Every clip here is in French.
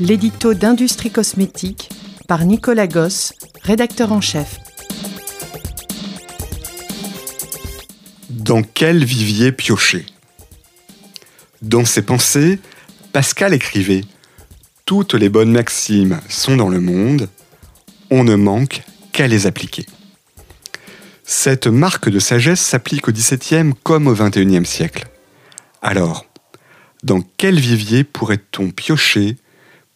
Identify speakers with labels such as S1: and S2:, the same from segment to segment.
S1: l'édito d'Industrie Cosmétique par Nicolas Gosse, rédacteur en chef.
S2: Dans quel vivier piocher? Dans ses pensées, Pascal écrivait Toutes les bonnes maximes sont dans le monde, on ne manque qu'à les appliquer. Cette marque de sagesse s'applique au XVIIe comme au XXIe siècle. Alors, dans quel vivier pourrait-on piocher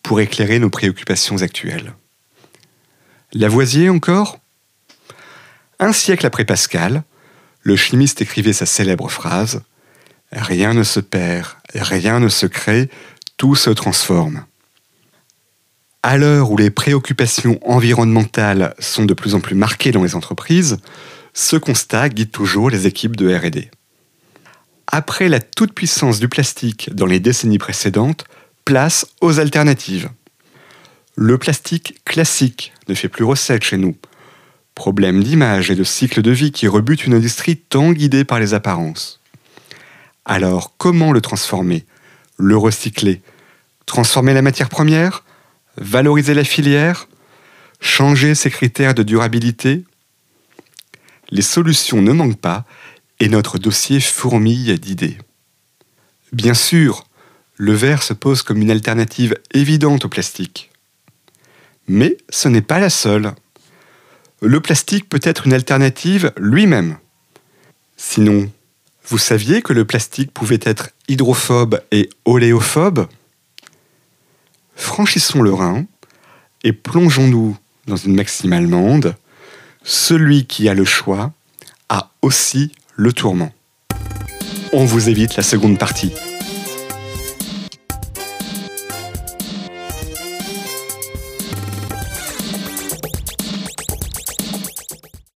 S2: pour éclairer nos préoccupations actuelles Lavoisier encore? Un siècle après Pascal, le chimiste écrivait sa célèbre phrase Rien ne se perd, rien ne se crée, tout se transforme. À l'heure où les préoccupations environnementales sont de plus en plus marquées dans les entreprises, ce constat guide toujours les équipes de RD. Après la toute-puissance du plastique dans les décennies précédentes, place aux alternatives. Le plastique classique ne fait plus recette chez nous. Problème d'image et de cycle de vie qui rebute une industrie tant guidée par les apparences. Alors comment le transformer Le recycler? Transformer la matière première? Valoriser la filière? Changer ses critères de durabilité? Les solutions ne manquent pas et notre dossier fourmille d'idées. Bien sûr, le verre se pose comme une alternative évidente au plastique. Mais ce n'est pas la seule. Le plastique peut être une alternative lui-même. Sinon, vous saviez que le plastique pouvait être hydrophobe et oléophobe? Franchissons le Rhin et plongeons-nous dans une maxime allemande. Celui qui a le choix a aussi le tourment. On vous évite la seconde partie.